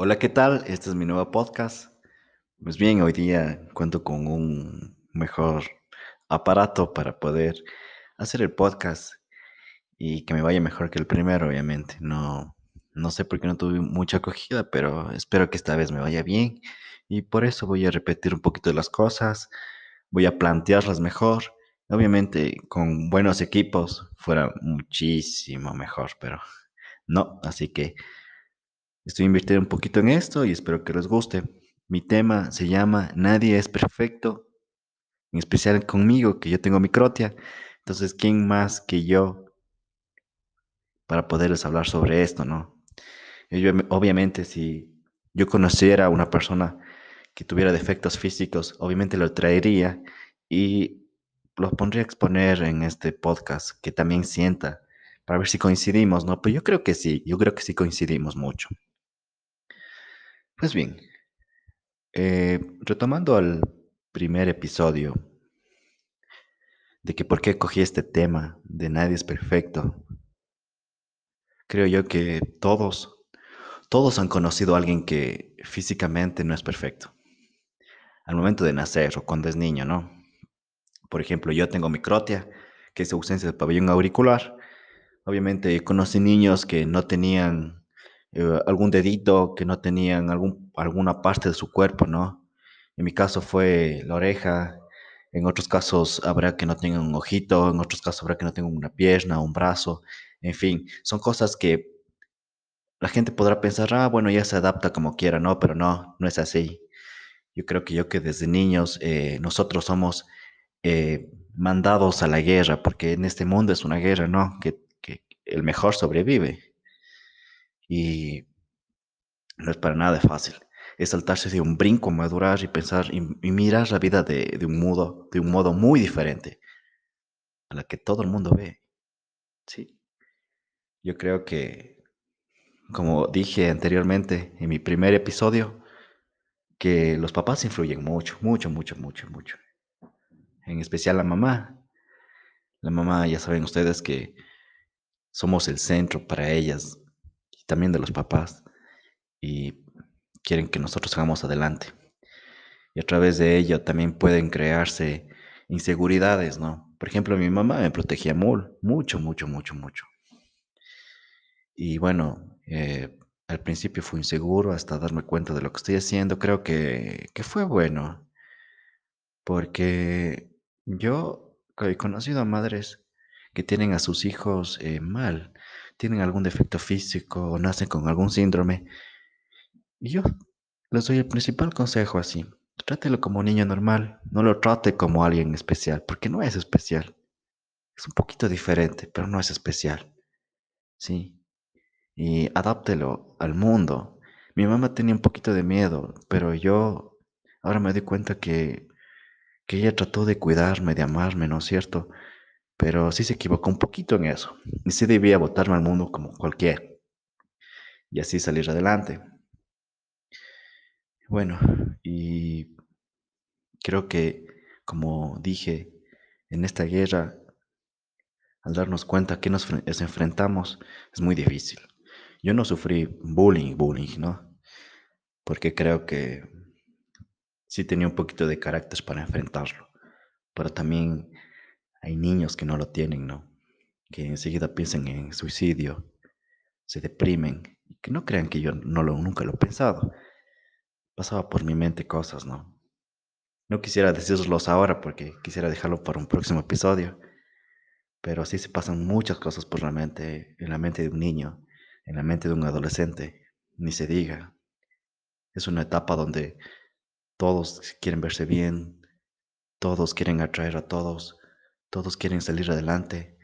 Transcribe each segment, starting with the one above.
Hola, ¿qué tal? Este es mi nuevo podcast. Pues bien, hoy día cuento con un mejor aparato para poder hacer el podcast y que me vaya mejor que el primero, obviamente. No, no sé por qué no tuve mucha acogida, pero espero que esta vez me vaya bien y por eso voy a repetir un poquito de las cosas, voy a plantearlas mejor. Obviamente con buenos equipos fuera muchísimo mejor, pero no, así que Estoy invirtiendo un poquito en esto y espero que les guste. Mi tema se llama Nadie es perfecto, en especial conmigo, que yo tengo microtia. Entonces, ¿quién más que yo para poderles hablar sobre esto, no? Yo, obviamente, si yo conociera a una persona que tuviera defectos físicos, obviamente lo traería y lo pondría a exponer en este podcast, que también sienta, para ver si coincidimos, ¿no? Pero yo creo que sí, yo creo que sí coincidimos mucho. Pues bien, eh, retomando al primer episodio de que por qué cogí este tema de nadie es perfecto, creo yo que todos, todos han conocido a alguien que físicamente no es perfecto. Al momento de nacer o cuando es niño, ¿no? Por ejemplo, yo tengo microtia, que es ausencia de pabellón auricular. Obviamente conocí niños que no tenían eh, algún dedito, que no tenían algún, alguna parte de su cuerpo, ¿no? En mi caso fue la oreja, en otros casos habrá que no tengan un ojito, en otros casos habrá que no tengan una pierna, un brazo, en fin, son cosas que la gente podrá pensar, ah, bueno, ya se adapta como quiera, ¿no? Pero no, no es así. Yo creo que yo que desde niños eh, nosotros somos eh, mandados a la guerra, porque en este mundo es una guerra, ¿no? Que, que el mejor sobrevive y no es para nada fácil. Es saltarse de un brinco, madurar y pensar y, mirar la vida de, un modo, de un modo muy diferente a la que todo el mundo ve. Sí. Yo creo que, como dije anteriormente en mi primer episodio, que los papás influyen mucho, mucho, mucho, mucho, mucho. En especial la mamá. La mamá, ya saben ustedes que somos el centro para ellas también de los papás y quieren que nosotros hagamos adelante. Y a través de ello también pueden crearse inseguridades, ¿no? Por ejemplo, mi mamá me protegía mucho, mucho, mucho, mucho. Y bueno, eh, al principio fui inseguro hasta darme cuenta de lo que estoy haciendo. Creo que, que fue bueno, porque yo he conocido a madres que tienen a sus hijos eh, mal, tienen algún defecto físico o nacen con algún síndrome. Y yo les doy el principal consejo así. Trátelo como un niño normal, no lo trate como alguien especial, porque no es especial. Es un poquito diferente, pero no es especial. Sí. Y adáptelo al mundo. Mi mamá tenía un poquito de miedo, pero yo ahora me doy cuenta que, que ella trató de cuidarme, de amarme, ¿no es cierto? Pero sí se equivocó un poquito en eso. Y sí debía botarme al mundo como cualquiera. Y así salir adelante. Bueno, y creo que, como dije, en esta guerra, al darnos cuenta que nos enfrentamos, es muy difícil. Yo no sufrí bullying, bullying, ¿no? Porque creo que sí tenía un poquito de carácter para enfrentarlo. Pero también hay niños que no lo tienen, ¿no? Que enseguida piensan en suicidio, se deprimen que no crean que yo no lo, nunca lo he pensado. Pasaba por mi mente cosas, ¿no? No quisiera decirlos ahora porque quisiera dejarlo para un próximo episodio, pero sí se pasan muchas cosas por la mente, en la mente de un niño, en la mente de un adolescente, ni se diga. Es una etapa donde todos quieren verse bien, todos quieren atraer a todos, todos quieren salir adelante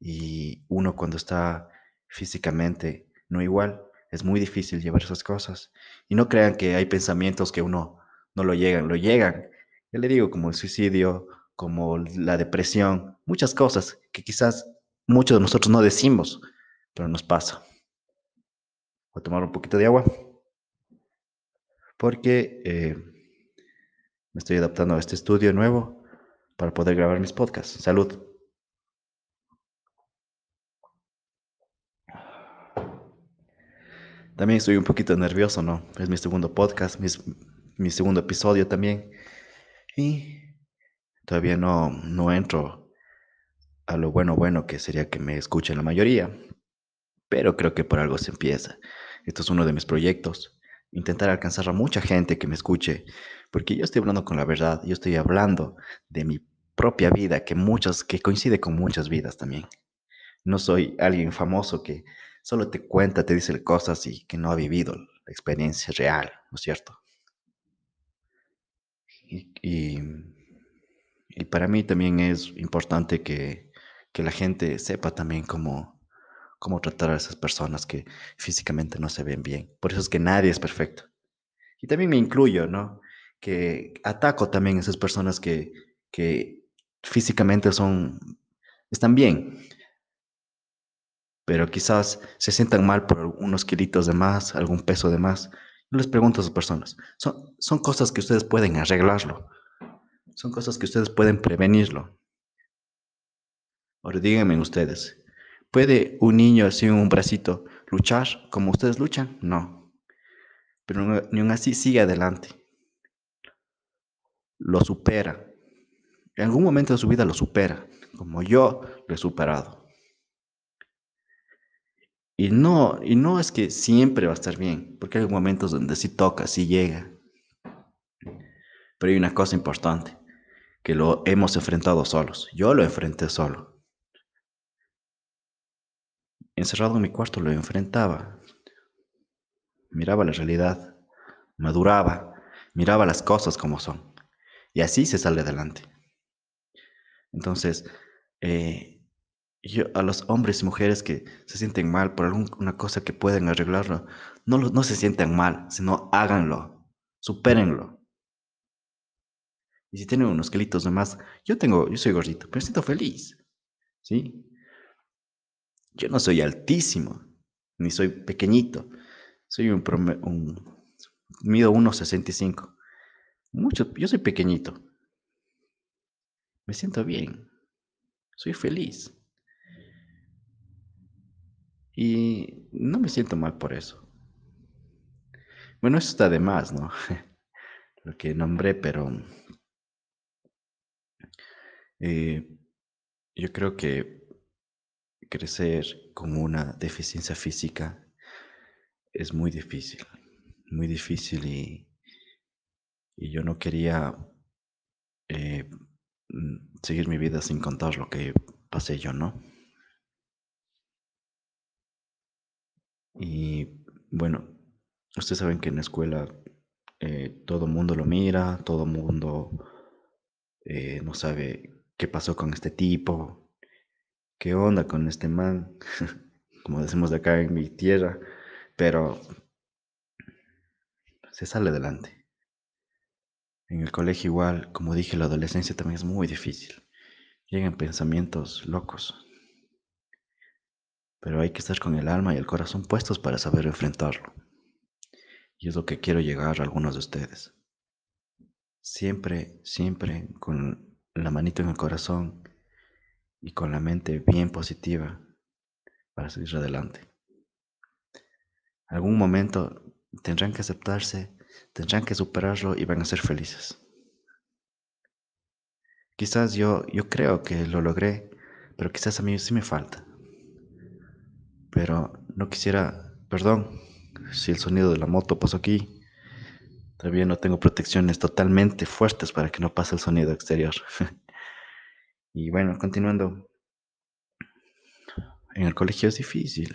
y uno cuando está físicamente no igual, es muy difícil llevar esas cosas. Y no crean que hay pensamientos que uno no lo llegan, lo llegan. Ya le digo, como el suicidio, como la depresión, muchas cosas que quizás muchos de nosotros no decimos, pero nos pasa. Voy a tomar un poquito de agua porque eh, me estoy adaptando a este estudio nuevo para poder grabar mis podcasts. Salud. También estoy un poquito nervioso, ¿no? Es mi segundo podcast, mi, mi segundo episodio también. Y todavía no, no entro a lo bueno, bueno que sería que me escuchen la mayoría. Pero creo que por algo se empieza. Esto es uno de mis proyectos. Intentar alcanzar a mucha gente que me escuche. Porque yo estoy hablando con la verdad. Yo estoy hablando de mi propia vida, que muchos, que coincide con muchas vidas también. No soy alguien famoso que solo te cuenta, te dice cosas y que no ha vivido la experiencia real, ¿no es cierto? Y, y, y para mí también es importante que, que la gente sepa también cómo, cómo tratar a esas personas que físicamente no se ven bien. Por eso es que nadie es perfecto. Y también me incluyo, ¿no? Que ataco también a esas personas que, que físicamente son, están bien, pero quizás se sientan mal por unos kilitos de más, algún peso de más. Yo les pregunto a esas personas, son, son cosas que ustedes pueden arreglarlo, son cosas que ustedes pueden prevenirlo. Ahora díganme ustedes, ¿puede un niño sin un bracito luchar como ustedes luchan? No. Pero ni aún así sigue adelante. Lo supera. En algún momento de su vida lo supera, como yo lo he superado. Y no, y no es que siempre va a estar bien, porque hay momentos donde sí toca, sí llega. Pero hay una cosa importante, que lo hemos enfrentado solos. Yo lo enfrenté solo. Encerrado en mi cuarto lo enfrentaba. Miraba la realidad, maduraba, miraba las cosas como son. Y así se sale adelante. Entonces, eh, yo, a los hombres y mujeres que se sienten mal por alguna cosa que pueden arreglarlo, no, no se sientan mal, sino háganlo, supérenlo. Y si tienen unos kilitos de más, yo tengo, yo soy gordito, pero siento feliz, ¿sí? Yo no soy altísimo, ni soy pequeñito, soy un, un mido 1,65. Mucho, yo soy pequeñito. Me siento bien, soy feliz. Y no me siento mal por eso. Bueno, eso está de más, ¿no? Lo que nombré, pero eh, yo creo que crecer con una deficiencia física es muy difícil, muy difícil y, y yo no quería eh, mm, seguir mi vida sin contar lo que pasé yo, ¿no? Y bueno, ustedes saben que en la escuela eh, todo mundo lo mira, todo mundo eh, no sabe qué pasó con este tipo, qué onda con este man, como decimos de acá en mi tierra, pero se sale adelante. En el colegio igual, como dije, la adolescencia también es muy difícil. Llegan pensamientos locos, pero hay que estar con el alma y el corazón puestos para saber enfrentarlo. Y es lo que quiero llegar a algunos de ustedes. Siempre, siempre con la manito en el corazón y con la mente bien positiva para seguir adelante. Algún momento tendrán que aceptarse, tendrán que superarlo y van a ser felices. Quizás yo, yo creo que lo logré, pero quizás a mí sí me falta pero no quisiera, perdón, si el sonido de la moto pasó aquí. Todavía no tengo protecciones totalmente fuertes para que no pase el sonido exterior. y bueno, continuando. En el colegio es difícil.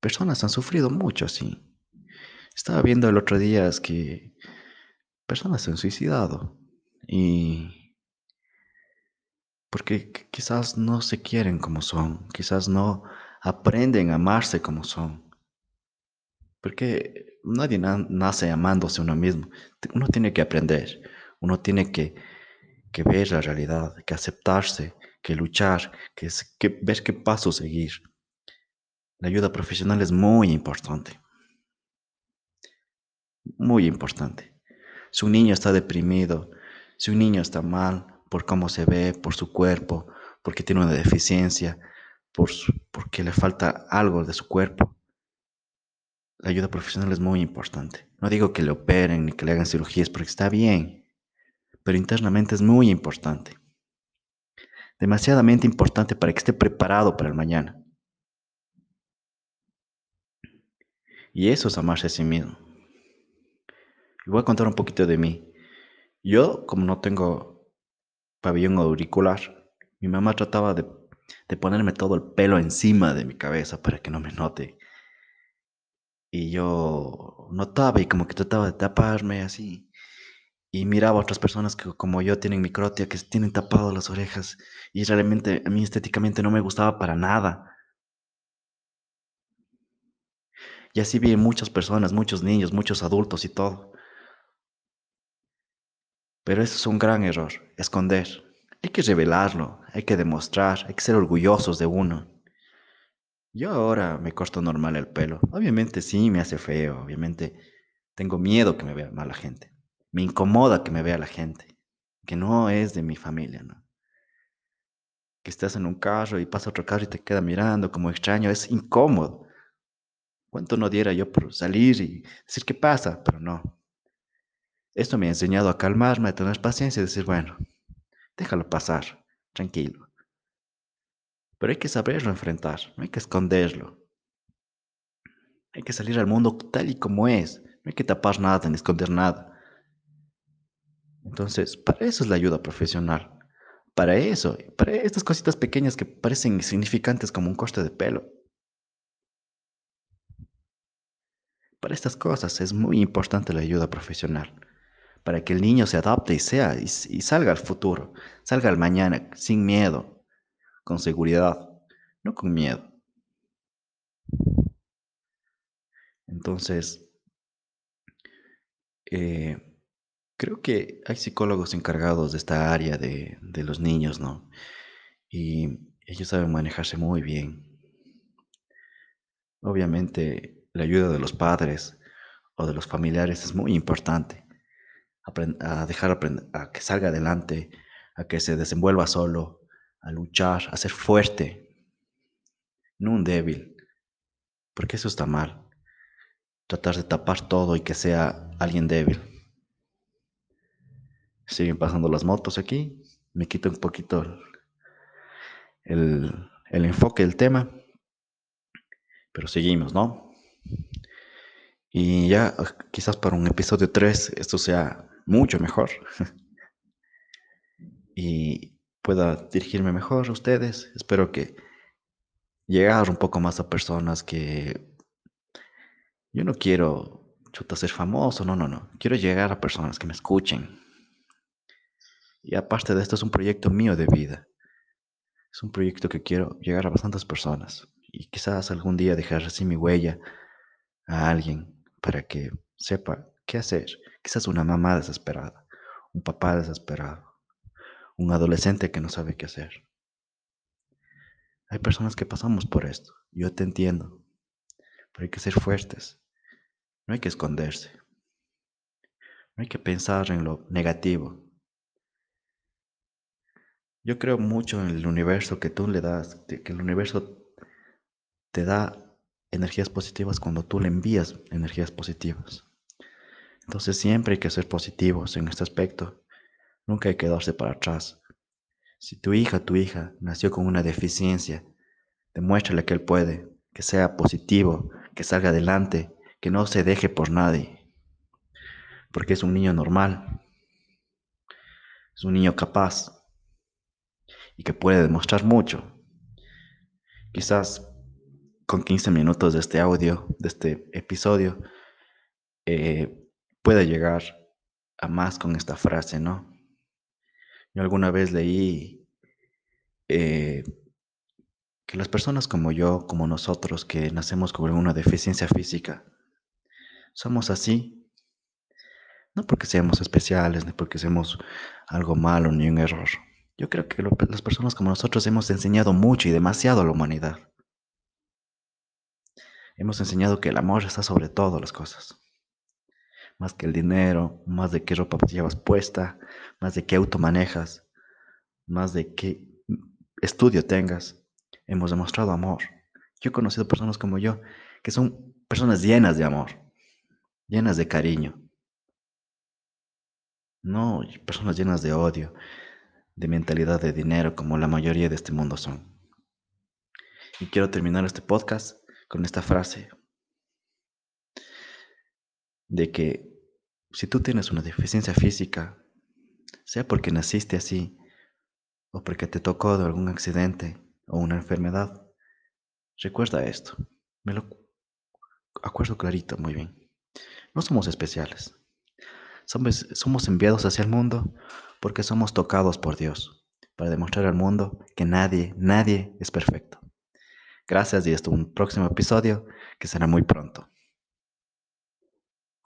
Personas han sufrido mucho así. Estaba viendo el otro día que personas se han suicidado. Y porque quizás no se quieren como son, quizás no aprenden a amarse como son. Porque nadie nace amándose uno mismo. Uno tiene que aprender, uno tiene que, que ver la realidad, que aceptarse, que luchar, que, que ver qué paso seguir. La ayuda profesional es muy importante. Muy importante. Si un niño está deprimido, si un niño está mal, por cómo se ve, por su cuerpo, porque tiene una deficiencia, por porque le falta algo de su cuerpo. la ayuda profesional es muy importante. No digo que le operen ni que le hagan cirugías porque está bien, pero internamente es muy importante. Demasiadamente importante para que esté preparado para el mañana. Y eso es amarse a sí mismo. Voy a contar un poquito de mí. Yo, como no tengo pabellón auricular, mi mamá trataba de, de ponerme todo el pelo encima de mi cabeza para que no me note y yo notaba y como que trataba de taparme así. Y miraba a otras personas que como yo tienen microtia, que tienen tapado las orejas. Y realmente a mí estéticamente no me gustaba para nada. Y así vi muchas personas, muchos niños, muchos adultos y todo. Pero eso es un gran error, esconder. Hay que revelarlo, hay que demostrar, hay que ser orgullosos de uno. Yo ahora me corto normal el pelo. Obviamente sí me hace feo, obviamente tengo miedo que me vea mala gente. Me incomoda que me vea la gente, que no es de mi familia, ¿no? Que estás en un carro y pasa otro carro y te queda mirando como extraño, es incómodo. ¿Cuánto no diera yo por salir y decir qué pasa? Pero no. Esto me ha enseñado a calmarme, a tener paciencia y decir, bueno, déjalo pasar, tranquilo. Pero hay que saberlo enfrentar, no hay que esconderlo. Hay que salir al mundo tal y como es. No hay que tapar nada ni esconder nada. Entonces, para eso es la ayuda profesional. Para eso, para estas cositas pequeñas que parecen insignificantes como un corte de pelo. Para estas cosas es muy importante la ayuda profesional. Para que el niño se adapte y sea y, salga al futuro, salga al mañana sin miedo, con seguridad, no con miedo. Entonces, eh, creo que hay psicólogos encargados de esta área de, de los niños, ¿no? Y ellos saben manejarse muy bien. Obviamente, la ayuda de los padres o de los familiares es muy importante. A dejar a que salga adelante, a que se desenvuelva solo, a luchar, a ser fuerte, no un débil, porque eso está mal. Tratar de tapar todo y que sea alguien débil. Siguen pasando las motos aquí, me quito un poquito el, el enfoque del tema, pero seguimos, ¿no? Y ya quizás para un episodio 3 esto sea mucho mejor. y pueda dirigirme mejor a ustedes. Espero que llegar un poco más a personas que yo no quiero chuta ser famoso, no, no, no. Quiero llegar a personas que me escuchen. Y aparte de esto es un proyecto mío de vida. Es un proyecto que quiero llegar a bastantes personas y quizás algún día dejar así mi huella a alguien para que sepa qué hacer. Quizás una mamá desesperada, un papá desesperado, un adolescente que no sabe qué hacer. Hay personas que pasamos por esto, yo te entiendo, pero hay que ser fuertes, no hay que esconderse, no hay que pensar en lo negativo. Yo creo mucho en el universo que tú le das, que el universo te da energías positivas cuando tú le envías energías positivas. Entonces siempre hay que ser positivos en este aspecto Nunca hay que quedarse para atrás. Si tu hija, tu hija nació con una deficiencia, demuéstrale que él puede, que sea positivo, que salga adelante, que no se deje por nadie. Porque es un niño normal, es un niño capaz y que puede demostrar mucho. Quizás con 15 minutos de este audio, de este episodio, eh, pueda llegar a más con esta frase, ¿no? Yo alguna vez leí eh, que las personas como yo, como nosotros, que nacemos con una deficiencia física, somos así. No porque seamos especiales, ni porque seamos algo malo, ni un error. Yo creo que las personas como nosotros hemos enseñado mucho y demasiado a la humanidad. Hemos enseñado que el amor está sobre todas las cosas más que el dinero, más de qué ropa llevas puesta, más de qué auto manejas, más de qué estudio tengas. Hemos demostrado amor. Yo he conocido personas como yo que son personas llenas de amor, llenas de cariño. No personas llenas de odio, de mentalidad de dinero, como la mayoría de este mundo son. Y quiero terminar este podcast con esta frase de que si tú tienes una deficiencia física, sea porque naciste así o porque te tocó de algún accidente o una enfermedad, recuerda esto. Me lo acuerdo clarito, muy bien. No somos especiales. Somos, somos enviados hacia el mundo porque somos tocados por Dios para demostrar al mundo que nadie, nadie es perfecto. Gracias y hasta un próximo episodio que será muy pronto.